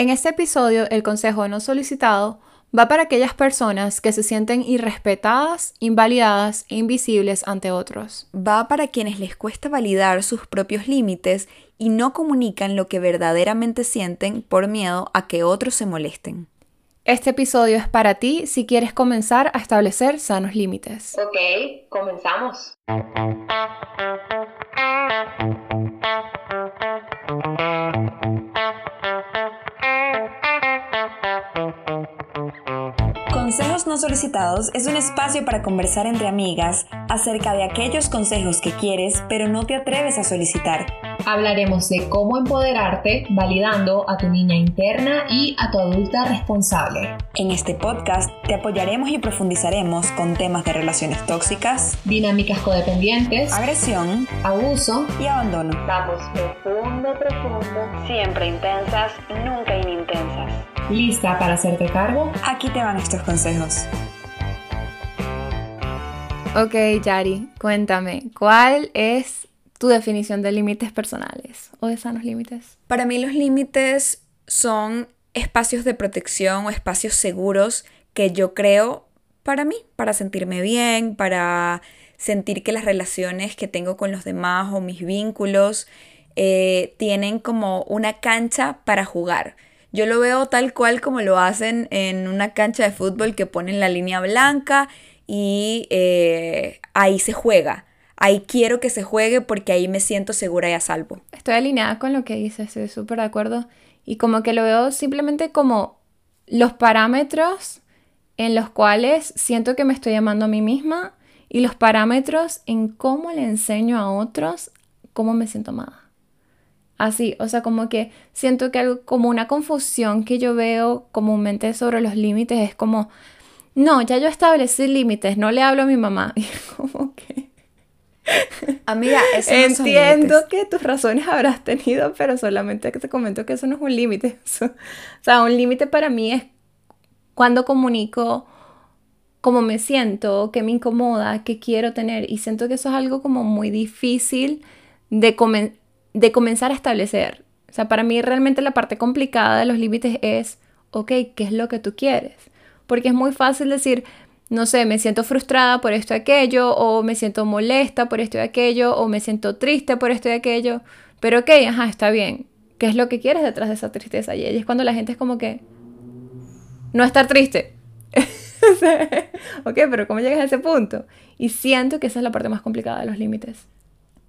En este episodio, el consejo no solicitado va para aquellas personas que se sienten irrespetadas, invalidadas e invisibles ante otros. Va para quienes les cuesta validar sus propios límites y no comunican lo que verdaderamente sienten por miedo a que otros se molesten. Este episodio es para ti si quieres comenzar a establecer sanos límites. Ok, comenzamos. Consejos no solicitados es un espacio para conversar entre amigas acerca de aquellos consejos que quieres pero no te atreves a solicitar. Hablaremos de cómo empoderarte validando a tu niña interna y a tu adulta responsable. En este podcast te apoyaremos y profundizaremos con temas de relaciones tóxicas, dinámicas codependientes, agresión, abuso y abandono. Vamos profundo, profundo, siempre intensas, nunca inintensas. ¿Lista para hacerte cargo? Aquí te van estos consejos. Ok, Yari, cuéntame, ¿cuál es tu definición de límites personales o de sanos límites? Para mí los límites son espacios de protección o espacios seguros que yo creo para mí, para sentirme bien, para sentir que las relaciones que tengo con los demás o mis vínculos eh, tienen como una cancha para jugar. Yo lo veo tal cual como lo hacen en una cancha de fútbol que ponen la línea blanca y eh, ahí se juega ahí quiero que se juegue porque ahí me siento segura y a salvo. Estoy alineada con lo que dices, estoy súper de acuerdo. Y como que lo veo simplemente como los parámetros en los cuales siento que me estoy amando a mí misma y los parámetros en cómo le enseño a otros cómo me siento amada. Así, o sea, como que siento que algo como una confusión que yo veo comúnmente sobre los límites es como, no, ya yo establecí límites, no le hablo a mi mamá. Y como que Amiga, eso Entiendo que tus razones habrás tenido, pero solamente te comento que eso no es un límite. o sea, un límite para mí es cuando comunico cómo me siento, qué me incomoda, qué quiero tener. Y siento que eso es algo como muy difícil de, de comenzar a establecer. O sea, para mí realmente la parte complicada de los límites es, ok, ¿qué es lo que tú quieres? Porque es muy fácil decir, no sé, me siento frustrada por esto y aquello, o me siento molesta por esto y aquello, o me siento triste por esto y aquello. Pero ok, ajá, está bien. ¿Qué es lo que quieres detrás de esa tristeza? Y es cuando la gente es como que, no estar triste. ok, pero ¿cómo llegas a ese punto? Y siento que esa es la parte más complicada de los límites.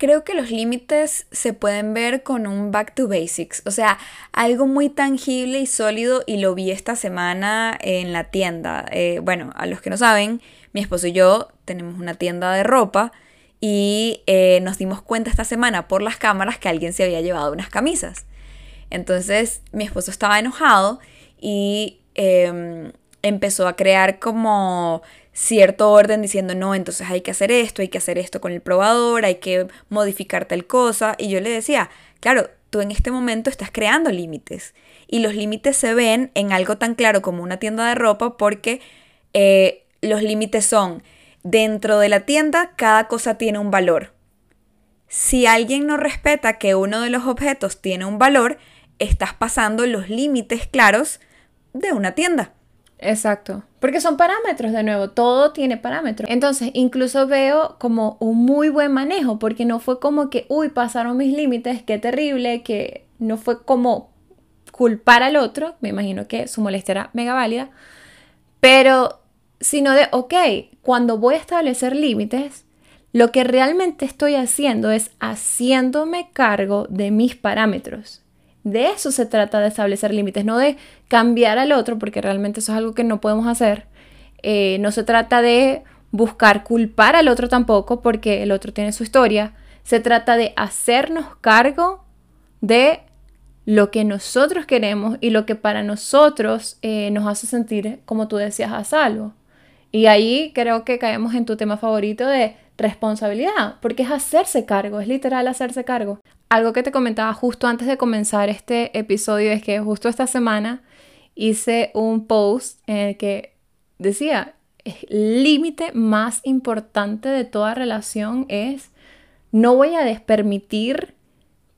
Creo que los límites se pueden ver con un back to basics, o sea, algo muy tangible y sólido y lo vi esta semana en la tienda. Eh, bueno, a los que no saben, mi esposo y yo tenemos una tienda de ropa y eh, nos dimos cuenta esta semana por las cámaras que alguien se había llevado unas camisas. Entonces mi esposo estaba enojado y em, empezó a crear como cierto orden diciendo, no, entonces hay que hacer esto, hay que hacer esto con el probador, hay que modificar tal cosa. Y yo le decía, claro, tú en este momento estás creando límites. Y los límites se ven en algo tan claro como una tienda de ropa porque eh, los límites son, dentro de la tienda cada cosa tiene un valor. Si alguien no respeta que uno de los objetos tiene un valor, estás pasando los límites claros de una tienda. Exacto. Porque son parámetros, de nuevo, todo tiene parámetros. Entonces, incluso veo como un muy buen manejo, porque no fue como que, uy, pasaron mis límites, qué terrible, que no fue como culpar al otro, me imagino que su molestia era mega válida, pero sino de, ok, cuando voy a establecer límites, lo que realmente estoy haciendo es haciéndome cargo de mis parámetros. De eso se trata de establecer límites, no de cambiar al otro, porque realmente eso es algo que no podemos hacer. Eh, no se trata de buscar culpar al otro tampoco, porque el otro tiene su historia. Se trata de hacernos cargo de lo que nosotros queremos y lo que para nosotros eh, nos hace sentir, como tú decías, a salvo. Y ahí creo que caemos en tu tema favorito de responsabilidad, porque es hacerse cargo, es literal hacerse cargo. Algo que te comentaba justo antes de comenzar este episodio es que justo esta semana hice un post en el que decía, el límite más importante de toda relación es no voy a permitir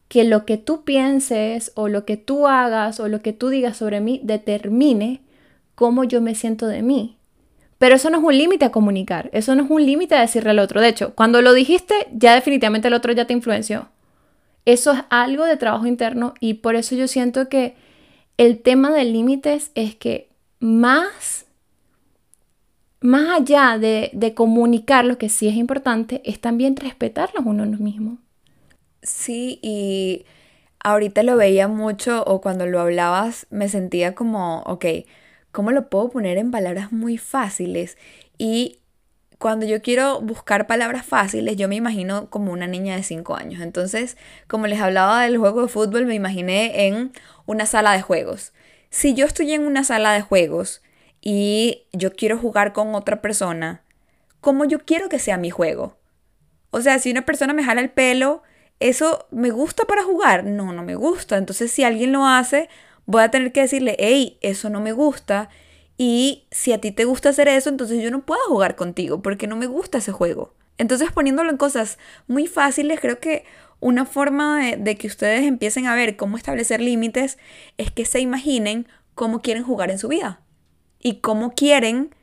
que lo que tú pienses o lo que tú hagas o lo que tú digas sobre mí determine cómo yo me siento de mí. Pero eso no es un límite a comunicar, eso no es un límite a decirle al otro. De hecho, cuando lo dijiste, ya definitivamente el otro ya te influenció. Eso es algo de trabajo interno y por eso yo siento que el tema de límites es que más, más allá de, de comunicar lo que sí es importante, es también respetarlos uno mismo. Sí, y ahorita lo veía mucho o cuando lo hablabas me sentía como, ok, ¿cómo lo puedo poner en palabras muy fáciles? Y cuando yo quiero buscar palabras fáciles, yo me imagino como una niña de 5 años. Entonces, como les hablaba del juego de fútbol, me imaginé en una sala de juegos. Si yo estoy en una sala de juegos y yo quiero jugar con otra persona, ¿cómo yo quiero que sea mi juego? O sea, si una persona me jala el pelo, ¿eso me gusta para jugar? No, no me gusta. Entonces, si alguien lo hace, voy a tener que decirle, hey, eso no me gusta. Y si a ti te gusta hacer eso, entonces yo no puedo jugar contigo porque no me gusta ese juego. Entonces poniéndolo en cosas muy fáciles, creo que una forma de, que ustedes empiecen a ver cómo establecer límites es que se imaginen cómo quieren jugar en su vida y cómo quieren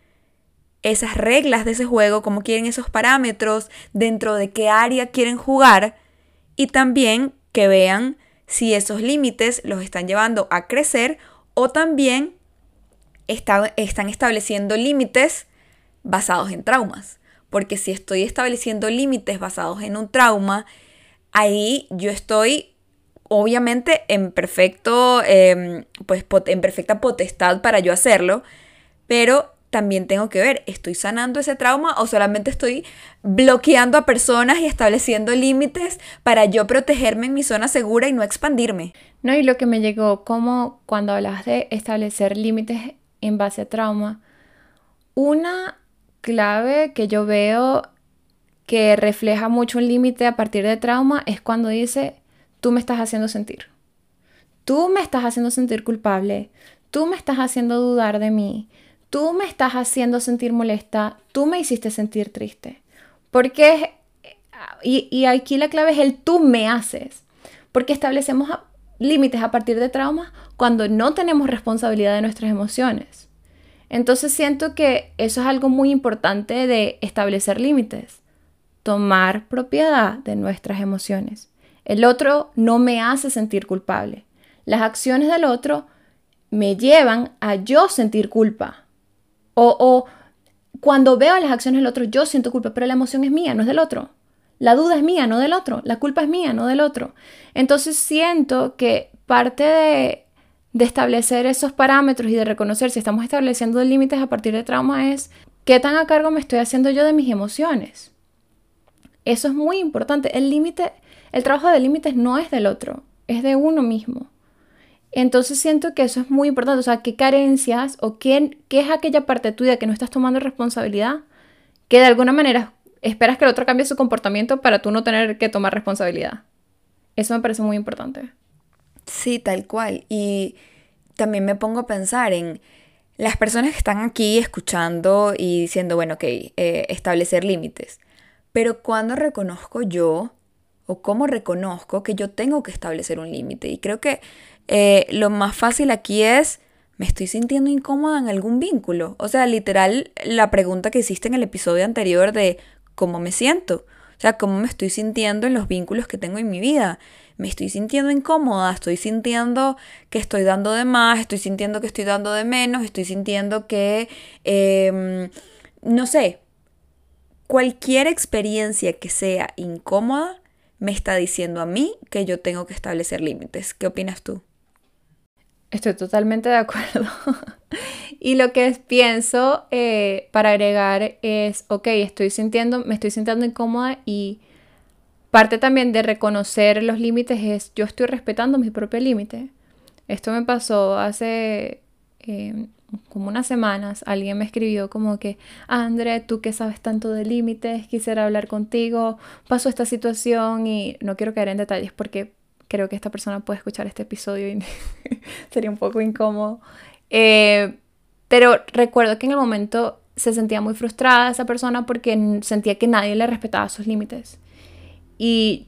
esas reglas de ese juego, cómo quieren esos parámetros, dentro de qué área quieren jugar y también que vean si esos límites los están llevando a crecer o también están estableciendo límites basados en traumas. Porque si estoy estableciendo límites basados en un trauma, ahí yo estoy obviamente en perfecto, em, pues en perfecta potestad para yo hacerlo, pero también tengo que ver, ¿estoy sanando ese trauma o solamente estoy bloqueando a personas y estableciendo límites para yo protegerme en mi zona segura y no expandirme? No, y lo que me llegó como cuando hablas de establecer límites en base a trauma, una clave que yo veo que refleja mucho un límite a partir de trauma es cuando dice, tú me estás haciendo sentir. Tú me estás haciendo sentir culpable. Tú me estás haciendo dudar de mí tú me estás haciendo sentir molesta, tú me hiciste sentir triste. Porque, y, y aquí la clave es el tú me haces, porque establecemos límites a partir de traumas cuando no tenemos responsabilidad de nuestras emociones. Entonces siento que eso es algo muy importante de establecer límites, tomar propiedad de nuestras emociones. El otro no me hace sentir culpable. Las acciones del otro me llevan a yo sentir culpa. O, cuando veo las acciones del otro, yo siento culpa, pero la emoción es mía, no es del otro. La duda es mía, no del otro. La culpa es mía, no del otro. Entonces siento que parte de, de establecer esos parámetros y de reconocer si estamos estableciendo límites a partir de trauma es qué tan a cargo me estoy haciendo yo de mis emociones. Eso es muy importante. El límite, el trabajo de límites no es del otro, es de uno mismo. Entonces siento que eso es muy importante, o sea, qué carencias o qué, qué es aquella parte tuya que no estás tomando responsabilidad, que de alguna manera esperas que el otro cambie su comportamiento para tú no tener que tomar responsabilidad. Eso me parece muy importante. Sí, tal cual. Y también me pongo a pensar en las personas que están aquí escuchando y diciendo, bueno, ok, eh, establecer límites. Pero cuando reconozco yo o cómo reconozco que yo tengo que establecer un límite. Y creo que eh, lo más fácil aquí es, ¿me estoy sintiendo incómoda en algún vínculo? O sea, literal, la pregunta que hiciste en el episodio anterior de cómo me siento. O sea, cómo me estoy sintiendo en los vínculos que tengo en mi vida. Me estoy sintiendo incómoda, estoy sintiendo que estoy dando de más, estoy sintiendo que estoy dando de menos, estoy sintiendo que, em, no sé, cualquier experiencia que sea incómoda me está diciendo a mí que yo tengo que establecer límites. ¿Qué opinas tú? Estoy totalmente de acuerdo. y lo que pienso eh, para agregar es, ok, estoy sintiendo, me estoy sintiendo incómoda y parte también de reconocer los límites es, yo estoy respetando mi propio límite. Esto me pasó hace eh, como unas semanas. Alguien me escribió como que, André, tú que sabes tanto de límites, quisiera hablar contigo, pasó esta situación y no quiero caer en detalles porque creo que esta persona puede escuchar este episodio y sería un poco incómodo. Eh, pero recuerdo que en el momento se sentía muy frustrada esa persona porque sentía que nadie le respetaba sus límites. Y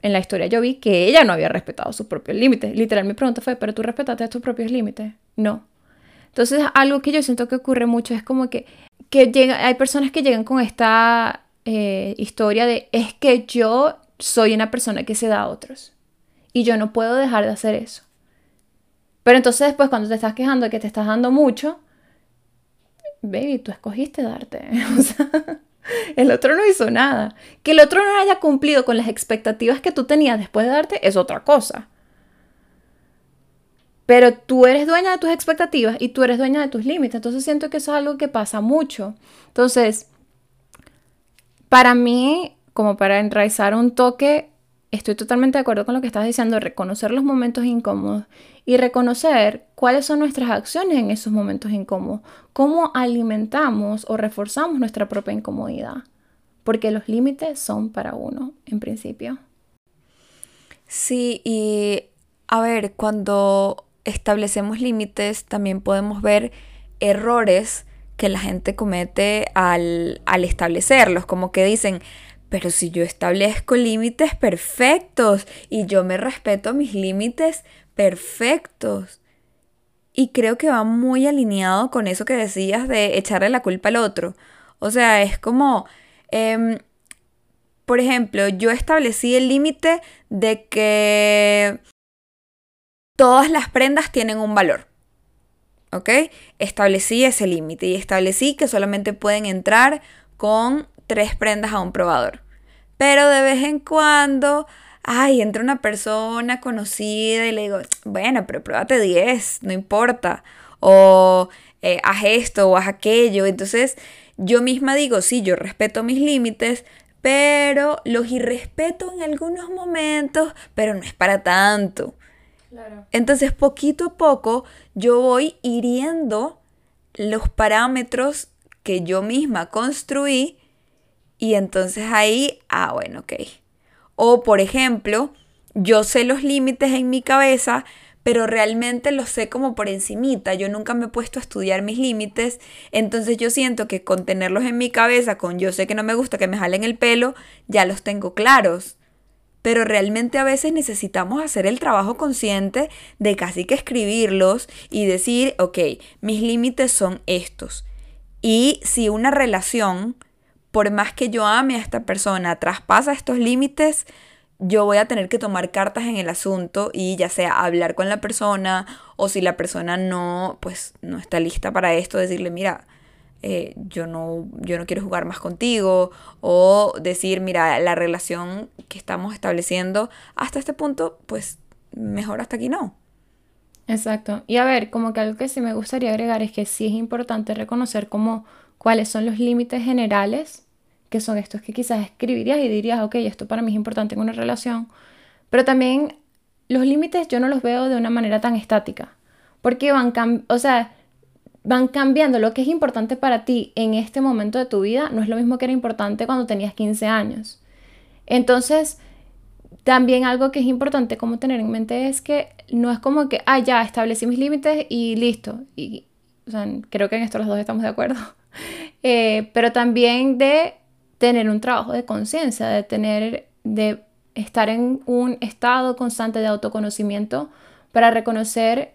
en la historia yo vi que ella no había respetado sus propios límites. Literal, mi pregunta fue, ¿pero tú respetaste tus propios límites? No. Entonces, algo que yo siento que ocurre mucho es como que, que llega, hay personas que llegan con esta eh, historia de, es que yo soy una persona que se da a otros y yo no puedo dejar de hacer eso. Pero entonces después cuando te estás quejando de que te estás dando mucho, baby, tú escogiste darte. El otro no hizo nada. Que el otro no haya cumplido con las expectativas que tú tenías después de darte es otra cosa. Pero tú eres dueña de tus expectativas y tú eres dueña de tus límites. Entonces siento que eso es algo que pasa mucho. Entonces, para mí, como para enraizar un toque, estoy totalmente de acuerdo con lo que estás diciendo, reconocer los momentos incómodos y reconocer cuáles son nuestras acciones en esos momentos incómodos, cómo alimentamos o reforzamos nuestra propia incomodidad, porque los límites son para uno, en principio. Sí, y a ver, cuando establecemos límites también podemos ver errores que la gente comete al, al establecerlos, como que dicen, pero si yo establezco límites perfectos y yo me respeto mis límites perfectos. Y creo que va muy alineado con eso que decías de echarle la culpa al otro. O sea, es como, em, por ejemplo, yo establecí el límite de que todas las prendas tienen un valor. ¿Ok? Establecí ese límite y establecí que solamente pueden entrar con tres prendas a un probador. Pero de vez en cuando, ay, entra una persona conocida y le digo, bueno, pero pruébate 10, no importa. O eh, haz esto o haz aquello. Entonces yo misma digo, sí, yo respeto mis límites, pero los irrespeto en algunos momentos, pero no es para tanto. Entonces, poquito a poco, yo voy hiriendo los parámetros que yo misma construí y entonces ahí, ah, bueno, ok. O por ejemplo, yo sé los límites en mi cabeza, pero realmente los sé como por encimita. Yo nunca me he puesto a estudiar mis límites, entonces yo siento que con tenerlos en mi cabeza, con yo sé que no me gusta que me jalen el pelo, ya los tengo claros. Pero realmente a veces necesitamos hacer el trabajo consciente de casi que escribirlos y decir, ok, mis límites son estos. Y si una relación por más que yo ame a esta persona, traspasa estos límites, yo voy a tener que tomar cartas en el asunto y ya sea hablar con la persona o si la persona no, pues no está lista para esto, decirle, mira, eh, yo, no, yo no quiero jugar más contigo o decir, mira, la relación que estamos estableciendo hasta este punto, pues mejor hasta aquí no. Exacto. Y a ver, como que algo que sí me gustaría agregar es que sí es importante reconocer como cuáles son los límites generales, que son estos que quizás escribirías y dirías, ok, esto para mí es importante en una relación, pero también los límites yo no los veo de una manera tan estática, porque van, o sea, van cambiando. Lo que es importante para ti en este momento de tu vida no es lo mismo que era importante cuando tenías 15 años. Entonces, también algo que es importante como tener en mente es que no es como que, ah, ya, establecí mis límites y listo. Y, o sea, creo que en esto los dos estamos de acuerdo. Eh, pero también de tener un trabajo de conciencia, de tener, de estar en un estado constante de autoconocimiento para reconocer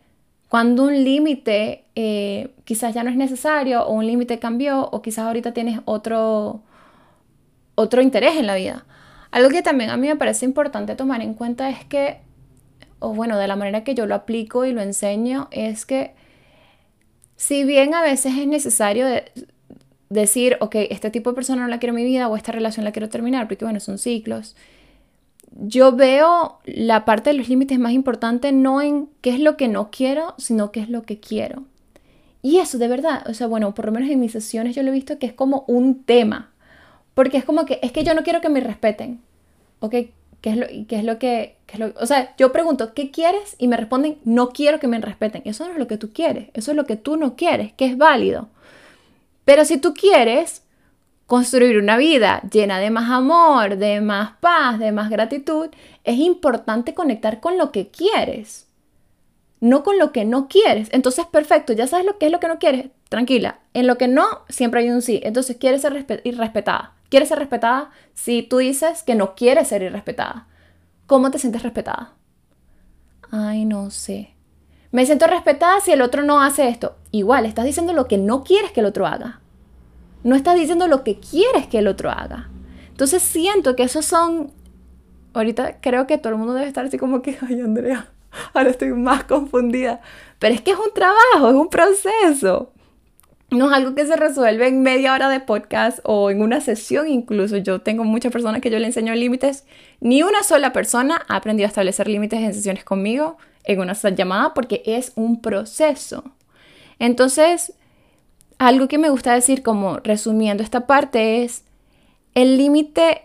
cuando un límite eh, quizás ya no es necesario o un límite cambió o quizás ahorita tienes otro, otro interés en la vida. Algo que también a mí me parece importante tomar en cuenta es que, o bueno, de la manera que yo lo aplico y lo enseño, es que si bien a veces es necesario decir, ok, este tipo de persona no la quiero en mi vida o esta relación la quiero terminar, porque bueno, son ciclos. Yo veo la parte de los límites más importante no en qué es lo que no quiero, sino qué es lo que quiero. Y eso de verdad, o sea, bueno, por lo menos en mis sesiones yo lo he visto que es como un tema, porque es como que es que yo no quiero que me respeten. Ok, ¿qué es lo, qué es lo que, qué es lo, o sea, yo pregunto, ¿qué quieres? Y me responden, no quiero que me respeten. Eso no es lo que tú quieres, eso es lo que tú no quieres, que es válido. Pero si tú quieres construir una vida llena de más amor, de más paz, de más gratitud, es importante conectar con lo que quieres, no con lo que no quieres. Entonces, perfecto, ya sabes lo que es lo que no quieres, tranquila. En lo que no, siempre hay un sí. Entonces, quieres ser irrespetada. ¿Quieres ser respetada si tú dices que no quieres ser irrespetada? ¿cómo te sientes respetada? Ay, no sé. Me siento respetada si el otro no hace esto. Igual, estás diciendo lo que no quieres que el otro haga. No estás diciendo lo que quieres que el otro haga. Entonces siento que esos son... Ahorita creo que todo el mundo debe estar así como que, ay Andrea, ahora estoy más confundida. Pero es que es un trabajo, es un proceso. No es algo que se resuelve en media hora de podcast o en una sesión incluso. Yo tengo muchas personas que yo le enseño límites. Ni una sola persona ha aprendido a establecer límites en sesiones conmigo en una llamada porque es un proceso. Entonces, algo que me gusta decir como resumiendo esta parte es, el límite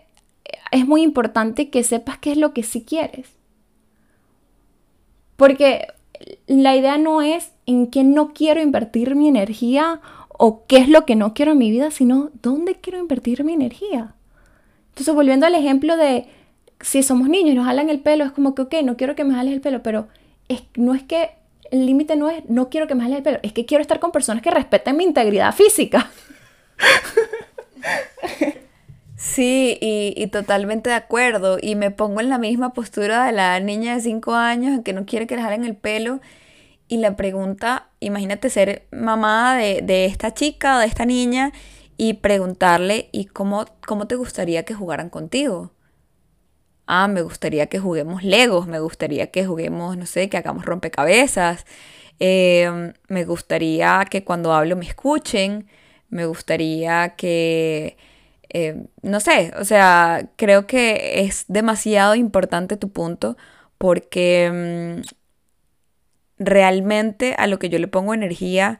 es muy importante que sepas qué es lo que sí quieres. Porque la idea no es en qué no quiero invertir mi energía o qué es lo que no quiero en mi vida, sino dónde quiero invertir mi energía. Entonces, volviendo al ejemplo de si somos niños y nos jalan el pelo, es como que, ok, no quiero que me jales el pelo, pero es, no es que el límite no es no quiero que me jales el pelo, es que quiero estar con personas que respeten mi integridad física. Sí, y, y, totalmente de acuerdo. Y me pongo en la misma postura de la niña de 5 años que no quiere que le jalen el pelo y la pregunta, imagínate ser mamá de, esta chica, de esta niña, y preguntarle, ¿y cómo, cómo te gustaría que jugaran contigo? Ah, me gustaría que juguemos Legos, me gustaría que juguemos, no sé, que hagamos rompecabezas, em, me gustaría que cuando hablo me escuchen, me gustaría que, em, no sé, o sea, creo que es demasiado importante tu punto porque em, realmente a lo que yo le pongo energía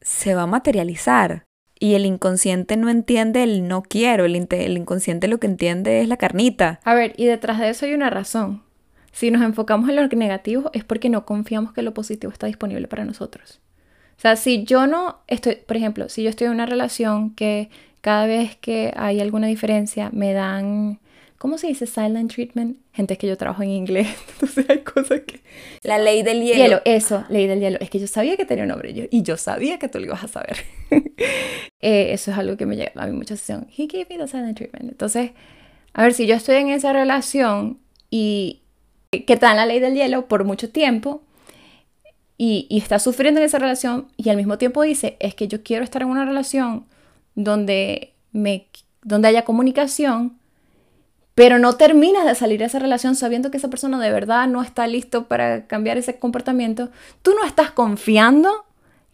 se va a materializar. Y el inconsciente no entiende el no quiero, el, el, inconsciente lo que entiende es la carnita. A ver, y detrás de eso hay una razón. Si nos enfocamos en lo negativo es porque no confiamos que lo positivo está disponible para nosotros. O sea, si yo no estoy, por ejemplo, si yo estoy en una relación que cada vez que hay alguna diferencia me dan ¿Cómo se dice silent treatment? Gente, que yo trabajo en inglés, entonces hay cosas que... La ley del hielo. Hielo, eso, ley del hielo. Es que yo sabía que tenía un nombre yo, y yo sabía que tú lo ibas a saber. Eh, eso es algo que me lleva a mí mucha sesión. He gave me the silent treatment. Entonces, a ver, si yo estoy en esa relación y que está en la ley del hielo por mucho tiempo y, y está sufriendo en esa relación y al mismo tiempo dice, es que yo quiero estar en una relación donde, me, donde haya comunicación, pero no terminas de salir de esa relación sabiendo que esa persona de verdad no está listo para cambiar ese comportamiento, tú no estás confiando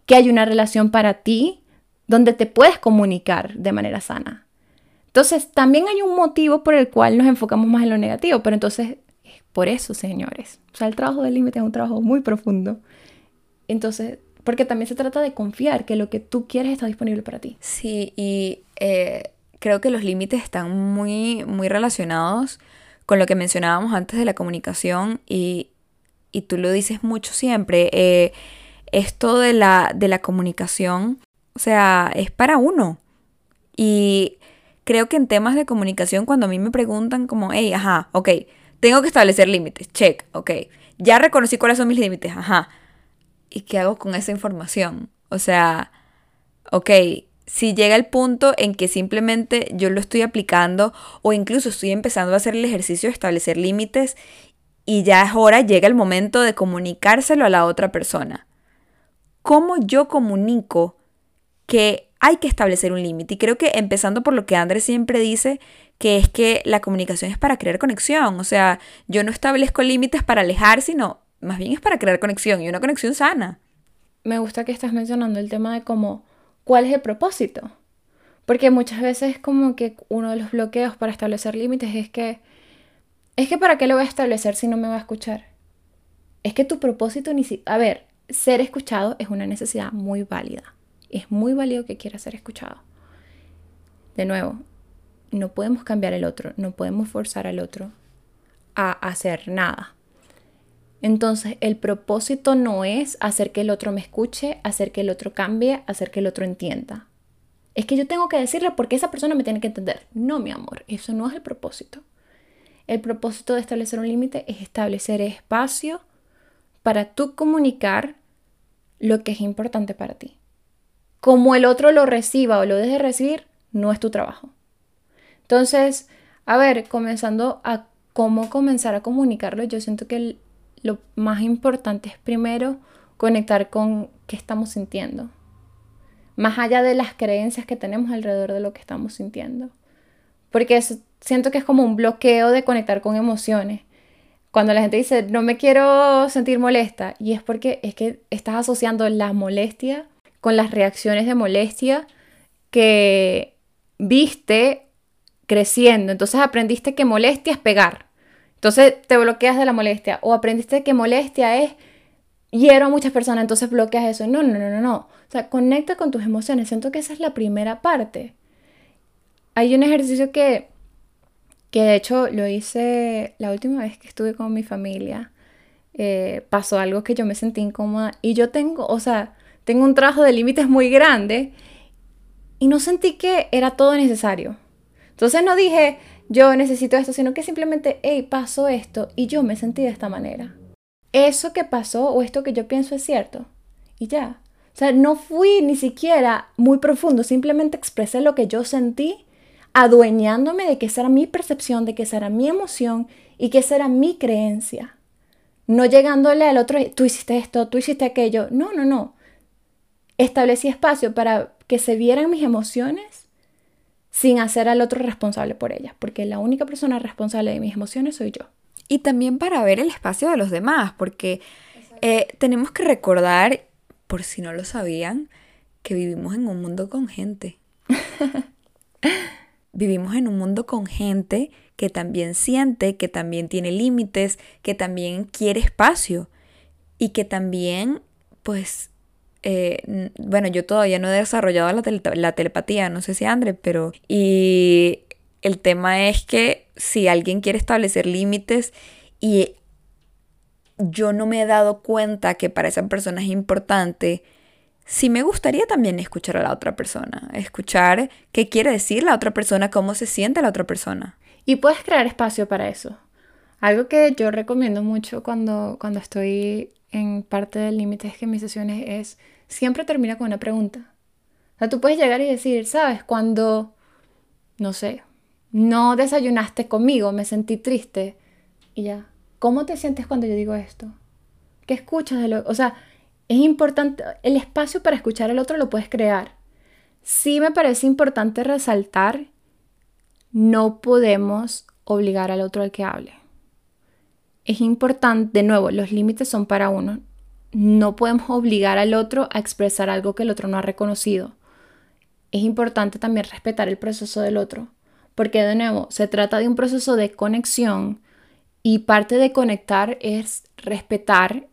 que hay una relación para ti donde te puedes comunicar de manera sana. Entonces, también hay un motivo por el cual nos enfocamos más en lo negativo, pero entonces, por eso, señores, o sea, el trabajo del límite es un trabajo muy profundo. Entonces, porque también se trata de confiar que lo que tú quieres está disponible para ti. Sí, y eh, creo que los límites están muy, muy relacionados con lo que mencionábamos antes de la comunicación y, tú lo dices mucho siempre. Eh, esto de la, de la comunicación, o sea, es para uno. Y creo que en temas de comunicación, cuando a mí me preguntan como, hey, ajá, ok, tengo que establecer límites, check, ok, ya reconocí cuáles son mis límites, ajá. ¿Y qué hago con esa información? O sea, ok, si llega el punto en que simplemente yo lo estoy aplicando o incluso estoy empezando a hacer el ejercicio de establecer límites y ya es hora, llega el momento de comunicárselo a la otra persona. ¿Cómo yo comunico que hay que establecer un límite? Y creo que empezando por lo que Andrés siempre dice, que es que la comunicación es para crear conexión. O sea, yo no establezco límites para alejar, sino más bien es para crear conexión y una conexión sana. Me gusta que estás mencionando el tema de cómo ¿cuál es el propósito? Porque muchas veces como que uno de los bloqueos para establecer límites es que, es que ¿para qué lo voy a establecer si no me va a escuchar? Es que tu propósito ni si... A ver, ser escuchado es una necesidad muy válida. Es muy válido que quieras ser escuchado. De nuevo, no podemos cambiar el otro, no podemos forzar al otro a hacer nada. Entonces, el propósito no es hacer que el otro me escuche, hacer que el otro cambie, hacer que el otro entienda. Es que yo tengo que decirle porque esa persona me tiene que entender. No, mi amor, eso no es el propósito. El propósito de establecer un límite es establecer espacio para tú comunicar lo que es importante para ti. Como el otro lo reciba o lo deje de recibir, no es tu trabajo. Entonces, a ver, comenzando a cómo comenzar a comunicarlo, yo siento que lo más importante es primero conectar con qué estamos sintiendo, más allá de las creencias que tenemos alrededor de lo que estamos sintiendo. Porque siento que es como un bloqueo de conectar con emociones. Cuando la gente dice, no me quiero sentir molesta, y es porque es que estás asociando la molestia con las reacciones de molestia que viste creciendo. Entonces aprendiste que molestia es pegar. Entonces te bloqueas de la molestia. O aprendiste que molestia es hiero a muchas personas, entonces bloqueas eso. No, no, no, no, no. O sea, conecta con tus emociones. Siento que esa es la primera parte. Hay un ejercicio que, que de hecho lo hice la última vez que estuve con mi familia. Eh, pasó algo que yo me sentí incómoda y yo tengo, o sea, tengo un trabajo de límites muy grande y no sentí que era todo necesario. Entonces no dije, yo necesito esto, sino que simplemente, hey, pasó esto y yo me sentí de esta manera. Eso que pasó o esto que yo pienso es cierto. Y ya. O sea, no fui ni siquiera muy profundo, simplemente expresé lo que yo sentí, adueñándome de que esa era mi percepción, de que esa era mi emoción y que esa era mi creencia. No llegándole al otro, tú hiciste esto, tú hiciste aquello. No, no, no. Establecí espacio para que se vieran mis emociones sin hacer al otro responsable por ellas, porque la única persona responsable de mis emociones soy yo. Y también para ver el espacio de los demás, porque eh, tenemos que recordar, por si no lo sabían, que vivimos en un mundo con gente. vivimos en un mundo con gente que también siente, que también tiene límites, que también quiere espacio y que también, pues, eh, bueno, yo todavía no he desarrollado la, telepatía, no sé si André, pero... Y el tema es que si alguien quiere establecer límites y yo no me he dado cuenta que para esa persona es importante, sí me gustaría también escuchar a la otra persona, escuchar qué quiere decir la otra persona, cómo se siente la otra persona. Y puedes crear espacio para eso. Algo que yo recomiendo mucho cuando, cuando estoy en parte del límite es que mis sesiones es siempre termina con una pregunta. O sea, tú puedes llegar y decir, ¿sabes? Cuando, no sé, no desayunaste conmigo, me sentí triste y ya. ¿Cómo te sientes cuando yo digo esto? ¿Qué escuchas de lo, o sea, es importante el espacio para escuchar al otro lo puedes crear. Sí me parece importante resaltar no podemos obligar al otro al que hable. Es importante, de nuevo, los límites son para uno no podemos obligar al otro a expresar algo que el otro no ha reconocido. Es importante también respetar el proceso del otro, porque de nuevo se trata de un proceso de conexión y parte de conectar es respetar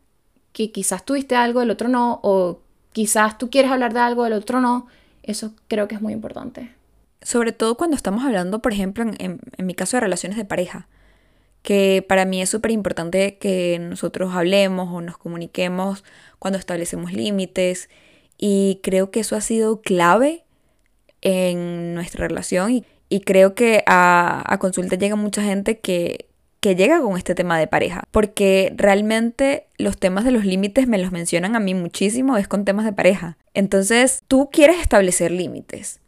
que quizás tuviste algo, el otro no, o quizás tú quieres hablar de algo, el otro no. Eso creo que es muy importante. Sobre todo cuando estamos hablando, por ejemplo, en, en mi caso de relaciones de pareja que para mí es súper importante que nosotros hablemos o nos comuniquemos cuando establecemos límites y creo que eso ha sido clave en nuestra relación y, creo que a, consulta llega mucha gente que, que llega con este tema de pareja, porque realmente los temas de los límites me los mencionan a mí muchísimo, es con temas de pareja. Entonces, tú quieres establecer límites,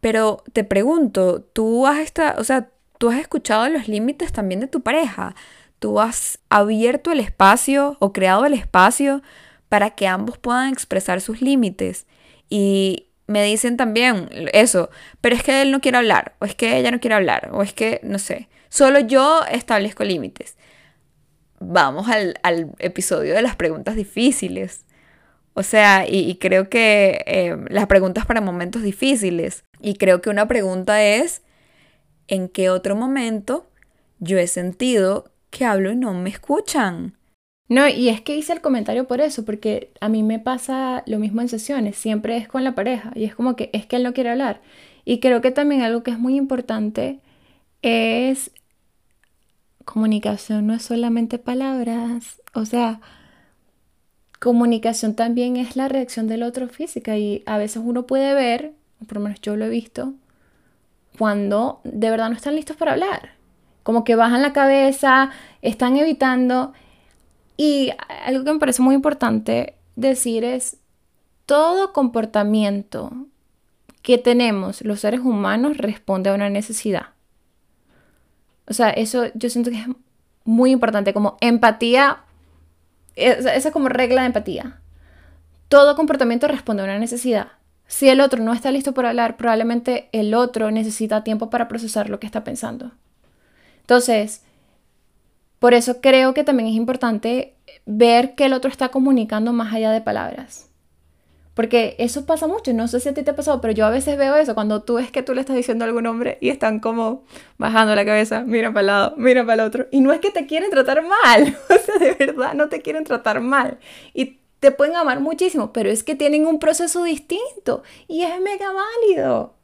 pero te pregunto, tú has estado, o sea, tú has escuchado los límites también de tu pareja. Tú has abierto el espacio o creado el espacio para que ambos puedan expresar sus límites. Y me dicen también eso, pero es que él no quiere hablar, o es que ella no quiere hablar, o es que, no sé, solo yo establezco límites. Vamos al, episodio de las preguntas difíciles. O sea, y, creo que eh, las preguntas para momentos difíciles. Y creo que una pregunta es, en qué otro momento yo he sentido que hablo y no me escuchan. No, y es que hice el comentario por eso, porque a mí me pasa lo mismo en sesiones, siempre es con la pareja, y es como que es que él no quiere hablar. Y creo que también algo que es muy importante es comunicación, no es solamente palabras, o sea, comunicación también es la reacción del otro física, y a veces uno puede ver, por lo menos yo lo he visto, cuando de verdad no están listos para hablar. Como que bajan la cabeza, están evitando. Y algo que me parece muy importante decir es, todo comportamiento que tenemos los seres humanos responde a una necesidad. O sea, eso yo siento que es muy importante, como empatía, esa es como regla de empatía. Todo comportamiento responde a una necesidad. Si el otro no está listo para hablar, probablemente el otro necesita tiempo para procesar lo que está pensando. Entonces, por eso creo que también es importante ver que el otro está comunicando más allá de palabras. Porque eso pasa mucho, no sé si a ti te ha pasado, pero yo a veces veo eso, cuando tú ves que tú le estás diciendo a algún hombre y están como bajando la cabeza, mira para el lado, mira para el otro, y no es que te quieren tratar mal, o sea, de verdad no te quieren tratar mal, te pueden amar muchísimo, pero es que tienen un proceso distinto y es mega válido.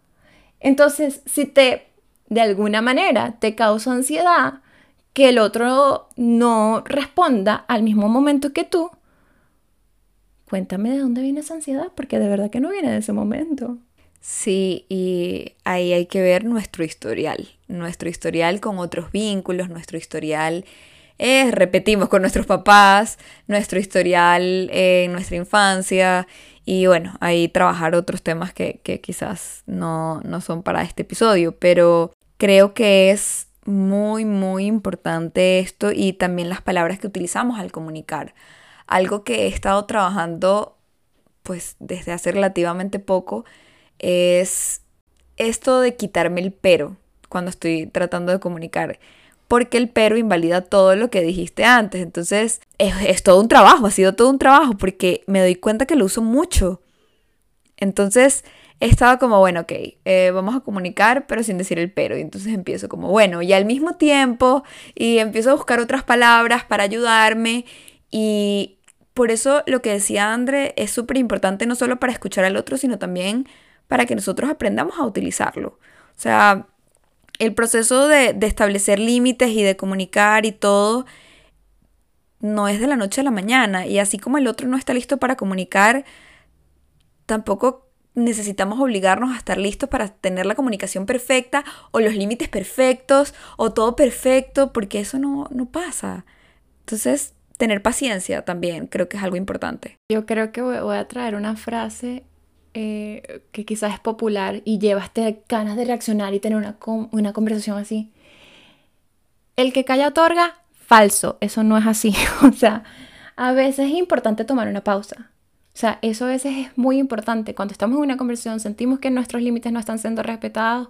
Entonces, si te, de alguna manera, te causa ansiedad que el otro no responda al mismo momento que tú, cuéntame de dónde viene esa ansiedad, porque de verdad que no viene de ese momento. Sí, y ahí hay que ver nuestro historial, nuestro historial con otros vínculos, nuestro historial, eh, repetimos, con nuestros papás, nuestro historial en nuestra infancia y bueno, ahí trabajar otros temas que, que quizás no, no son para este episodio, pero creo que es muy, muy importante esto y también las palabras que utilizamos al comunicar algo que he estado trabajando pues desde hace relativamente poco es esto de quitarme el pero cuando estoy tratando de comunicar. Porque el pero invalida todo lo que dijiste antes. Entonces es, todo un trabajo, ha sido todo un trabajo porque me doy cuenta que lo uso mucho. Entonces he estado como, bueno, ok, eh, vamos a comunicar, pero sin decir el pero. Y entonces empiezo como, bueno, y al mismo tiempo, y empiezo a buscar otras palabras para ayudarme. Y por eso lo que decía André es súper importante no solo para escuchar al otro, sino también para que nosotros aprendamos a utilizarlo. O sea, el proceso de, establecer límites y de comunicar y todo no es de la noche a la mañana. Y así como el otro no está listo para comunicar, tampoco necesitamos obligarnos a estar listos para tener la comunicación perfecta o los límites perfectos o todo perfecto, porque eso no, no pasa. Entonces, tener paciencia también creo que es algo importante. Yo creo que voy a traer una frase eh, que quizás es popular y llevaste ganas de reaccionar y tener una, una conversación así. El que calla otorga, falso, eso no es así. o sea, a veces es importante tomar una pausa. O sea, eso a veces es muy importante. Cuando estamos en una conversación, sentimos que nuestros límites no están siendo respetados.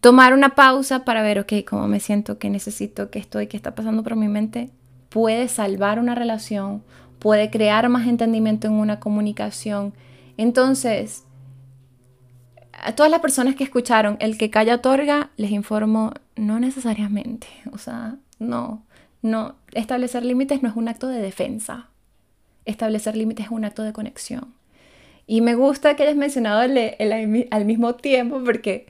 Tomar una pausa para ver, ok, cómo me siento, qué necesito, qué estoy, qué está pasando por mi mente puede salvar una relación, puede crear más entendimiento en una comunicación. Entonces, a todas las personas que escucharon, el que calla otorga, les informo, no necesariamente. O sea, no, no. Establecer límites no es un acto de defensa. Establecer límites es un acto de conexión. Y me gusta que hayas mencionado al mismo tiempo porque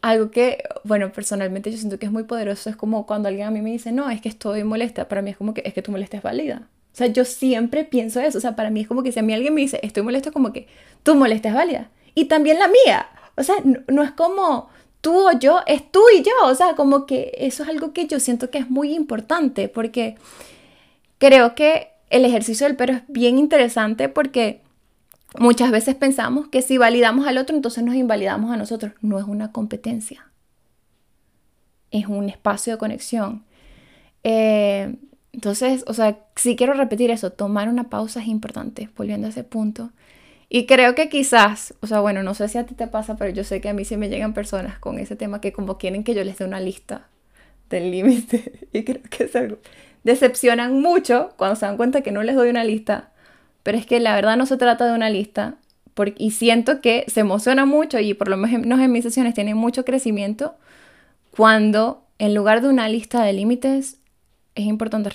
algo que, bueno, personalmente yo siento que es muy poderoso, es como cuando alguien a mí me dice, no, es que estoy molesta, para mí es como que es que tu molestia es válida. O sea, yo siempre pienso eso, o sea, para mí es como que si a mí alguien me dice, estoy molesta, es como que tu molestia es válida. Y también la mía. O sea, no, es como tú o yo, es tú y yo. O sea, como que eso es algo que yo siento que es muy importante, porque creo que el ejercicio del perro es bien interesante porque Muchas veces pensamos que si validamos al otro, entonces nos invalidamos a nosotros. No es una competencia. Es un espacio de conexión. Eh, entonces, o sea, si quiero repetir eso, tomar una pausa es importante, volviendo a ese punto. Y creo que quizás, o sea, bueno, no sé si a ti te pasa, pero yo sé que a mí sí me llegan personas con ese tema que como quieren que yo les dé una lista del límite. Y creo que algo. Decepcionan mucho cuando se dan cuenta que no les doy una lista pero es que la verdad no se trata de una lista. Porque, y siento que se emociona mucho y por lo menos en mis sesiones tiene mucho crecimiento cuando en lugar de una lista de límites es importante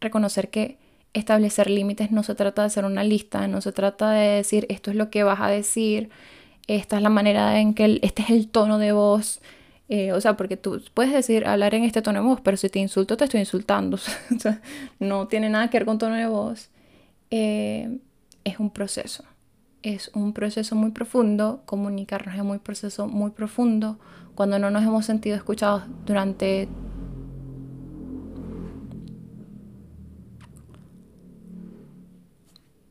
reconocer que establecer límites no se trata de hacer una lista, no se trata de decir esto es lo que vas a decir, esta es la manera en que este es el tono de voz. Eh, o sea, porque tú puedes decir hablar en este tono de voz, pero si te insulto te estoy insultando. o sea, no tiene nada que ver con tono de voz. Eh, es un proceso. Es un proceso muy profundo, comunicarnos es un proceso muy profundo. Cuando no nos hemos sentido escuchados durante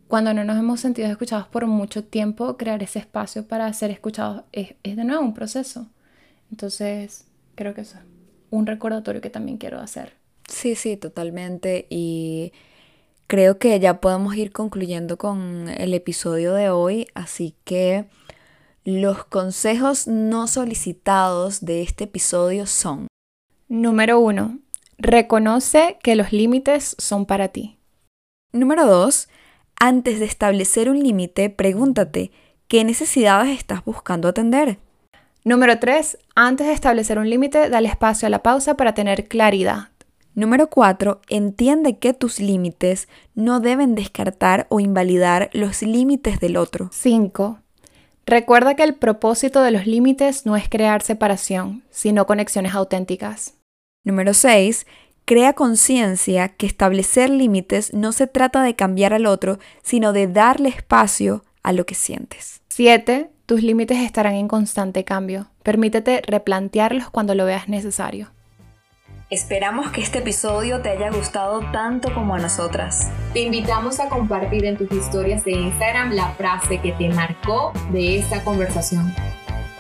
cuando no nos hemos sentido escuchados por mucho tiempo, crear ese espacio para ser escuchados es, es, de nuevo un proceso. Entonces, creo que eso es un recordatorio que también quiero hacer. Sí, sí, totalmente. Y creo que ya podemos ir concluyendo con el episodio de hoy, así que los consejos no solicitados de este episodio son... Número 1. Reconoce que los límites son para ti. Número 2. Antes de establecer un límite, pregúntate, ¿qué necesidades estás buscando atender? Número 3. Antes de establecer un límite, dale espacio a la pausa para tener claridad. Número 4. Entiende que tus límites no deben descartar o invalidar los límites del otro. 5. Recuerda que el propósito de los límites no es crear separación, sino conexiones auténticas. Número 6. Crea conciencia que establecer límites no se trata de cambiar al otro, sino de darle espacio a lo que sientes. 7. Tus límites estarán en constante cambio. Permítete replantearlos cuando lo veas necesario. Esperamos que este episodio te haya gustado tanto como a nosotras. Te invitamos a compartir en tus historias de Instagram la frase que te marcó de esta conversación.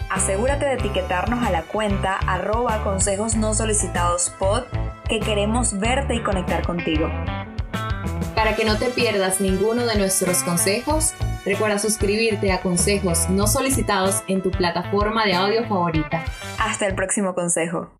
Asegúrate de etiquetarnos a la cuenta arroba consejos no solicitados pod que queremos verte y conectar contigo. Para que no te pierdas ninguno de nuestros consejos, recuerda suscribirte a consejos no solicitados en tu plataforma de audio favorita. Hasta el próximo consejo.